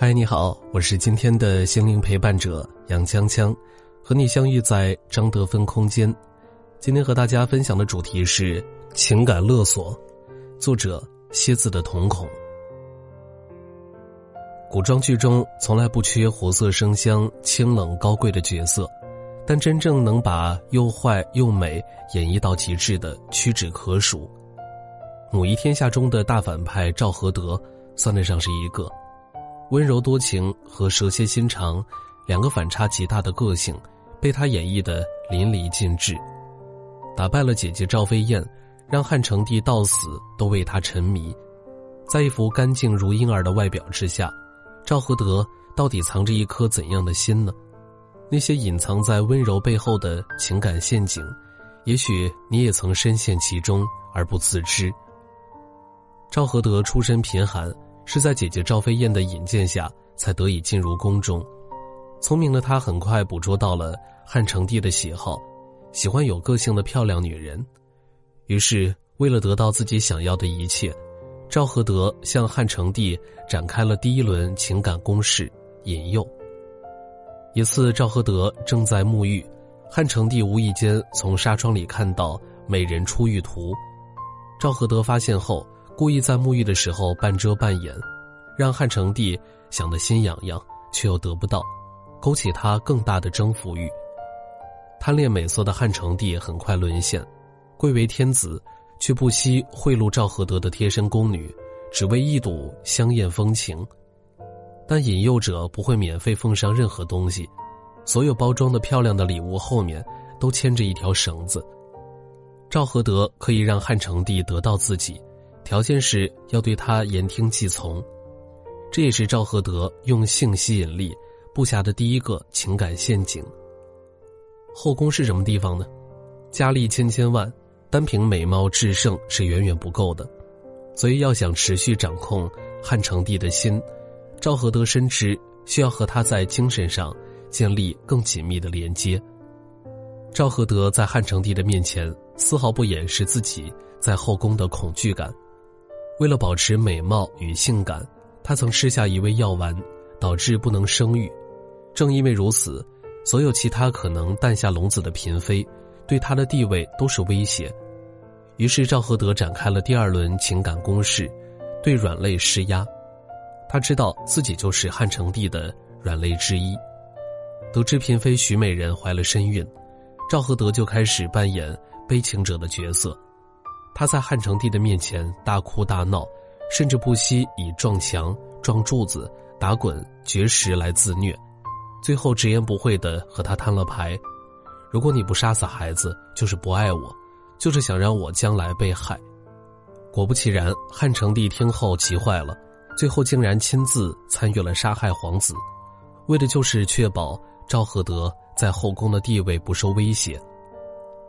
嗨，你好，我是今天的心灵陪伴者杨锵锵，和你相遇在张德芬空间。今天和大家分享的主题是情感勒索，作者蝎子的瞳孔。古装剧中从来不缺活色生香、清冷高贵的角色。但真正能把又坏又美演绎到极致的屈指可数，《母仪天下》中的大反派赵合德算得上是一个，温柔多情和蛇蝎心肠两个反差极大的个性，被他演绎的淋漓尽致，打败了姐姐赵飞燕，让汉成帝到死都为他沉迷，在一副干净如婴儿的外表之下，赵合德到底藏着一颗怎样的心呢？那些隐藏在温柔背后的情感陷阱，也许你也曾深陷其中而不自知。赵合德出身贫寒，是在姐姐赵飞燕的引荐下才得以进入宫中。聪明的他很快捕捉到了汉成帝的喜好，喜欢有个性的漂亮女人。于是，为了得到自己想要的一切，赵合德向汉成帝展开了第一轮情感攻势——引诱。一次，赵合德正在沐浴，汉成帝无意间从纱窗里看到美人出浴图。赵合德发现后，故意在沐浴的时候半遮半掩，让汉成帝想得心痒痒，却又得不到，勾起他更大的征服欲。贪恋美色的汉成帝很快沦陷，贵为天子，却不惜贿赂赵合德的贴身宫女，只为一睹香艳风情。但引诱者不会免费奉上任何东西，所有包装的漂亮的礼物后面都牵着一条绳子。赵合德可以让汉成帝得到自己，条件是要对他言听计从。这也是赵合德用性吸引力布下的第一个情感陷阱。后宫是什么地方呢？佳丽千千万，单凭美貌制胜是远远不够的，所以要想持续掌控汉成帝的心。赵合德深知需要和他在精神上建立更紧密的连接。赵合德在汉成帝的面前丝毫不掩饰自己在后宫的恐惧感，为了保持美貌与性感，他曾吃下一味药丸，导致不能生育。正因为如此，所有其他可能诞下龙子的嫔妃，对他的地位都是威胁。于是赵合德展开了第二轮情感攻势，对软肋施压。他知道自己就是汉成帝的软肋之一。得知嫔妃徐美人怀了身孕，赵合德就开始扮演悲情者的角色。他在汉成帝的面前大哭大闹，甚至不惜以撞墙、撞柱子、打滚、绝食来自虐。最后直言不讳的和他摊了牌：如果你不杀死孩子，就是不爱我，就是想让我将来被害。果不其然，汉成帝听后急坏了。最后竟然亲自参与了杀害皇子，为的就是确保赵合德在后宫的地位不受威胁。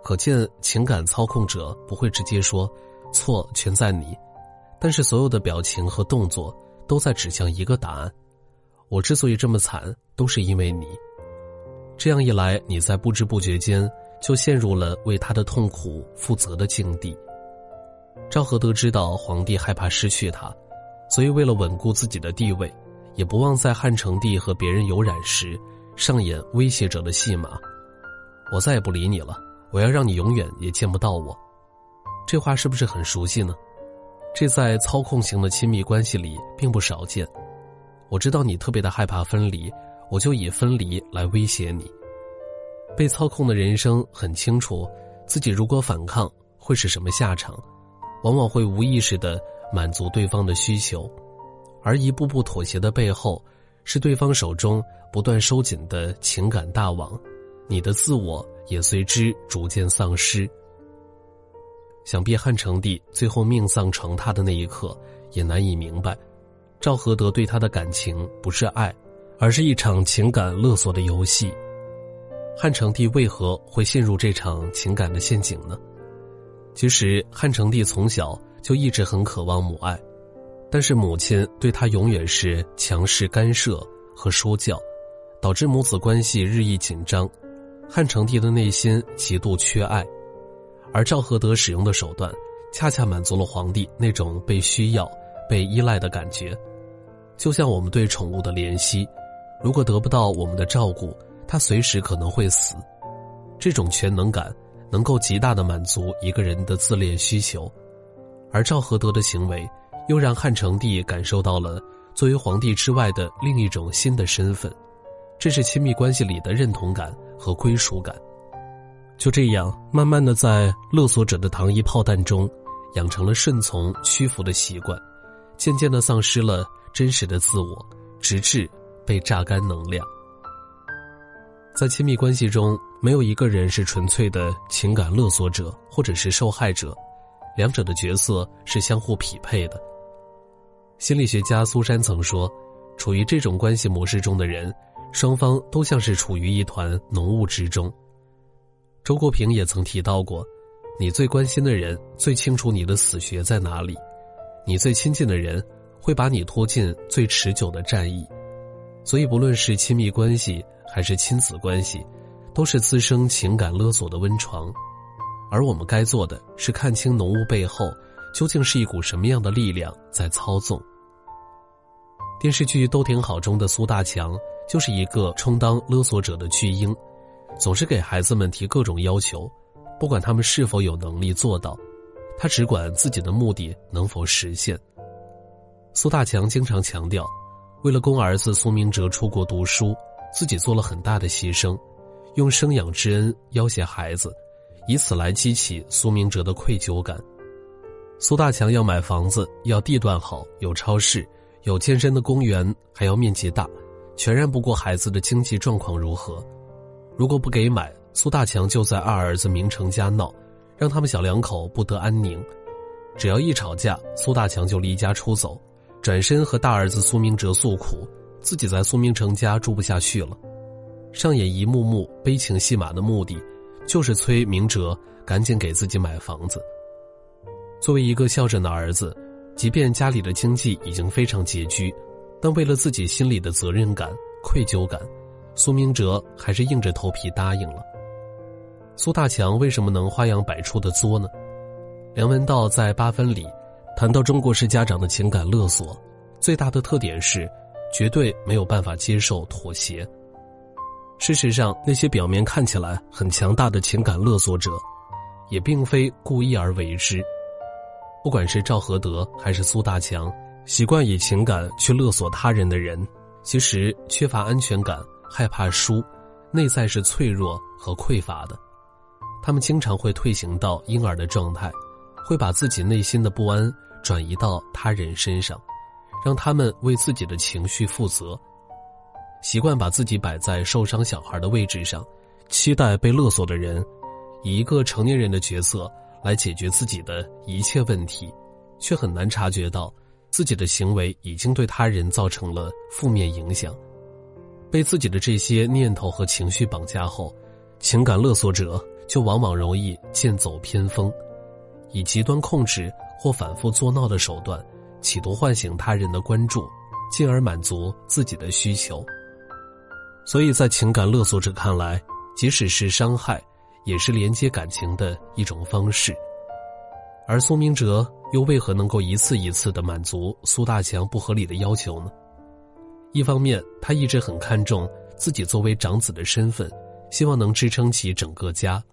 可见情感操控者不会直接说错全在你，但是所有的表情和动作都在指向一个答案：我之所以这么惨，都是因为你。这样一来，你在不知不觉间就陷入了为他的痛苦负责的境地。赵合德知道皇帝害怕失去他。所以，为了稳固自己的地位，也不忘在汉成帝和别人有染时，上演威胁者的戏码。我再也不理你了，我要让你永远也见不到我。这话是不是很熟悉呢？这在操控型的亲密关系里并不少见。我知道你特别的害怕分离，我就以分离来威胁你。被操控的人生很清楚，自己如果反抗会是什么下场，往往会无意识的。满足对方的需求，而一步步妥协的背后，是对方手中不断收紧的情感大网，你的自我也随之逐渐丧失。想必汉成帝最后命丧成榻的那一刻，也难以明白，赵合德对他的感情不是爱，而是一场情感勒索的游戏。汉成帝为何会陷入这场情感的陷阱呢？其实，汉成帝从小就一直很渴望母爱，但是母亲对他永远是强势干涉和说教，导致母子关系日益紧张。汉成帝的内心极度缺爱，而赵合德使用的手段，恰恰满足了皇帝那种被需要、被依赖的感觉。就像我们对宠物的怜惜，如果得不到我们的照顾，它随时可能会死。这种全能感能够极大的满足一个人的自恋需求，而赵合德的行为又让汉成帝感受到了作为皇帝之外的另一种新的身份，这是亲密关系里的认同感和归属感。就这样，慢慢的在勒索者的糖衣炮弹中，养成了顺从屈服的习惯，渐渐的丧失了。真实的自我，直至被榨干能量。在亲密关系中，没有一个人是纯粹的情感勒索者或者是受害者，两者的角色是相互匹配的。心理学家苏珊曾说：“处于这种关系模式中的人，双方都像是处于一团浓雾之中。”周国平也曾提到过：“你最关心的人最清楚你的死穴在哪里，你最亲近的人。”会把你拖进最持久的战役，所以不论是亲密关系还是亲子关系，都是滋生情感勒索的温床。而我们该做的是看清浓雾背后究竟是一股什么样的力量在操纵。电视剧《都挺好》中的苏大强就是一个充当勒索者的巨婴，总是给孩子们提各种要求，不管他们是否有能力做到，他只管自己的目的能否实现。苏大强经常强调，为了供儿子苏明哲出国读书，自己做了很大的牺牲，用生养之恩要挟孩子，以此来激起苏明哲的愧疚感。苏大强要买房子，要地段好，有超市，有健身的公园，还要面积大，全然不顾孩子的经济状况如何。如果不给买，苏大强就在二儿子明成家闹，让他们小两口不得安宁。只要一吵架，苏大强就离家出走。转身和大儿子苏明哲诉苦，自己在苏明成家住不下去了，上演一幕幕悲情戏码的目的，就是催明哲赶紧给自己买房子。作为一个孝顺的儿子，即便家里的经济已经非常拮据，但为了自己心里的责任感、愧疚感，苏明哲还是硬着头皮答应了。苏大强为什么能花样百出的作呢？梁文道在八分里。谈到中国式家长的情感勒索，最大的特点是，绝对没有办法接受妥协。事实上，那些表面看起来很强大的情感勒索者，也并非故意而为之。不管是赵合德还是苏大强，习惯以情感去勒索他人的人，其实缺乏安全感，害怕输，内在是脆弱和匮乏的。他们经常会退行到婴儿的状态，会把自己内心的不安。转移到他人身上，让他们为自己的情绪负责。习惯把自己摆在受伤小孩的位置上，期待被勒索的人以一个成年人的角色来解决自己的一切问题，却很难察觉到自己的行为已经对他人造成了负面影响。被自己的这些念头和情绪绑架后，情感勒索者就往往容易剑走偏锋，以极端控制。或反复作闹的手段，企图唤醒他人的关注，进而满足自己的需求。所以在情感勒索者看来，即使是伤害，也是连接感情的一种方式。而苏明哲又为何能够一次一次的满足苏大强不合理的要求呢？一方面，他一直很看重自己作为长子的身份，希望能支撑起整个家。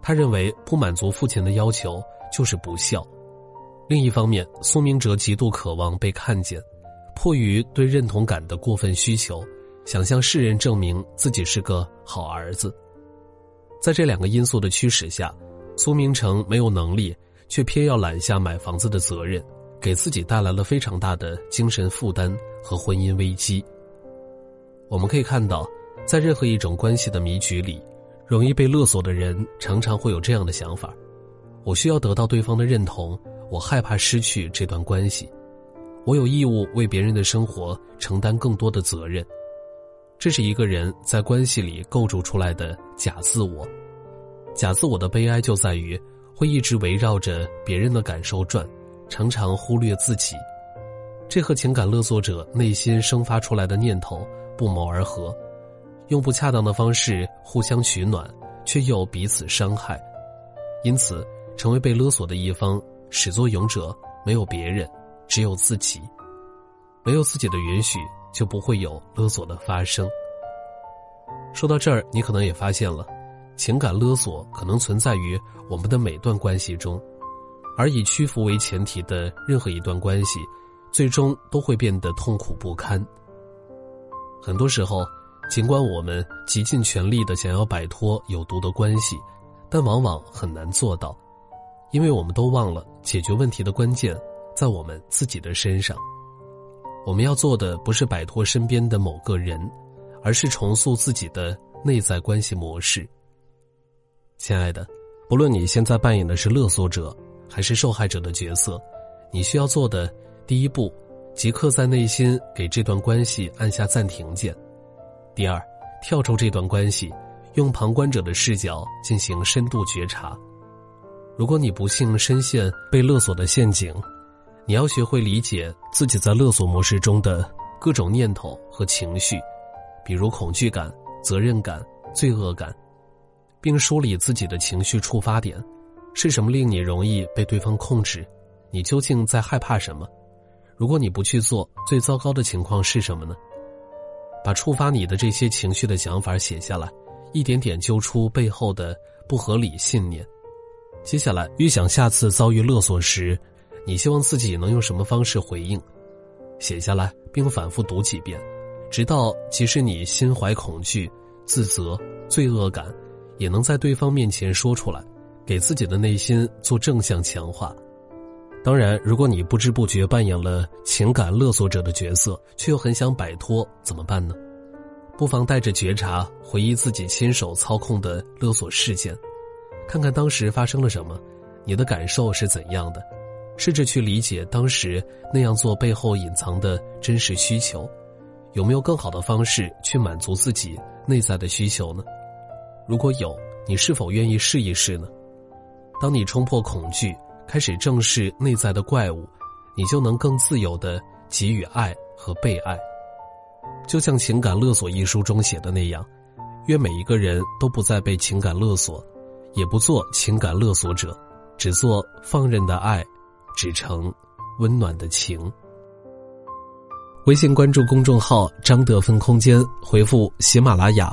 他认为不满足父亲的要求就是不孝。另一方面，苏明哲极度渴望被看见，迫于对认同感的过分需求，想向世人证明自己是个好儿子。在这两个因素的驱使下，苏明成没有能力，却偏要揽下买房子的责任，给自己带来了非常大的精神负担和婚姻危机。我们可以看到，在任何一种关系的迷局里，容易被勒索的人常常会有这样的想法：我需要得到对方的认同。我害怕失去这段关系，我有义务为别人的生活承担更多的责任。这是一个人在关系里构筑出来的假自我。假自我的悲哀就在于会一直围绕着别人的感受转，常常忽略自己。这和情感勒索者内心生发出来的念头不谋而合，用不恰当的方式互相取暖，却又彼此伤害。因此，成为被勒索的一方，始作俑者没有别人。只有自己，没有自己的允许，就不会有勒索的发生。说到这儿，你可能也发现了，情感勒索可能存在于我们的每段关系中，而以屈服为前提的任何一段关系，最终都会变得痛苦不堪。很多时候，尽管我们极尽全力的想要摆脱有毒的关系，但往往很难做到，因为我们都忘了解决问题的关键。在我们自己的身上，我们要做的不是摆脱身边的某个人，而是重塑自己的内在关系模式。亲爱的，不论你现在扮演的是勒索者还是受害者的角色，你需要做的第一步，即刻在内心给这段关系按下暂停键；第二，跳出这段关系，用旁观者的视角进行深度觉察。如果你不幸深陷被勒索的陷阱，你要学会理解自己在勒索模式中的各种念头和情绪，比如恐惧感、责任感、罪恶感，并梳理自己的情绪触发点，是什么令你容易被对方控制？你究竟在害怕什么？如果你不去做，最糟糕的情况是什么呢？把触发你的这些情绪的想法写下来，一点点揪出背后的不合理信念。接下来，预想下次遭遇勒索时。你希望自己能用什么方式回应？写下来，并反复读几遍，直到即使你心怀恐惧、自责、罪恶感，也能在对方面前说出来，给自己的内心做正向强化。当然，如果你不知不觉扮演了情感勒索者的角色，却又很想摆脱，怎么办呢？不妨带着觉察回忆自己亲手操控的勒索事件，看看当时发生了什么，你的感受是怎样的。试着去理解当时那样做背后隐藏的真实需求，有没有更好的方式去满足自己内在的需求呢？如果有，你是否愿意试一试呢？当你冲破恐惧，开始正视内在的怪物，你就能更自由的给予爱和被爱。就像《情感勒索》一书中写的那样，愿每一个人都不再被情感勒索，也不做情感勒索者，只做放任的爱。只成温暖的情。微信关注公众号“张德芬空间”，回复“喜马拉雅”，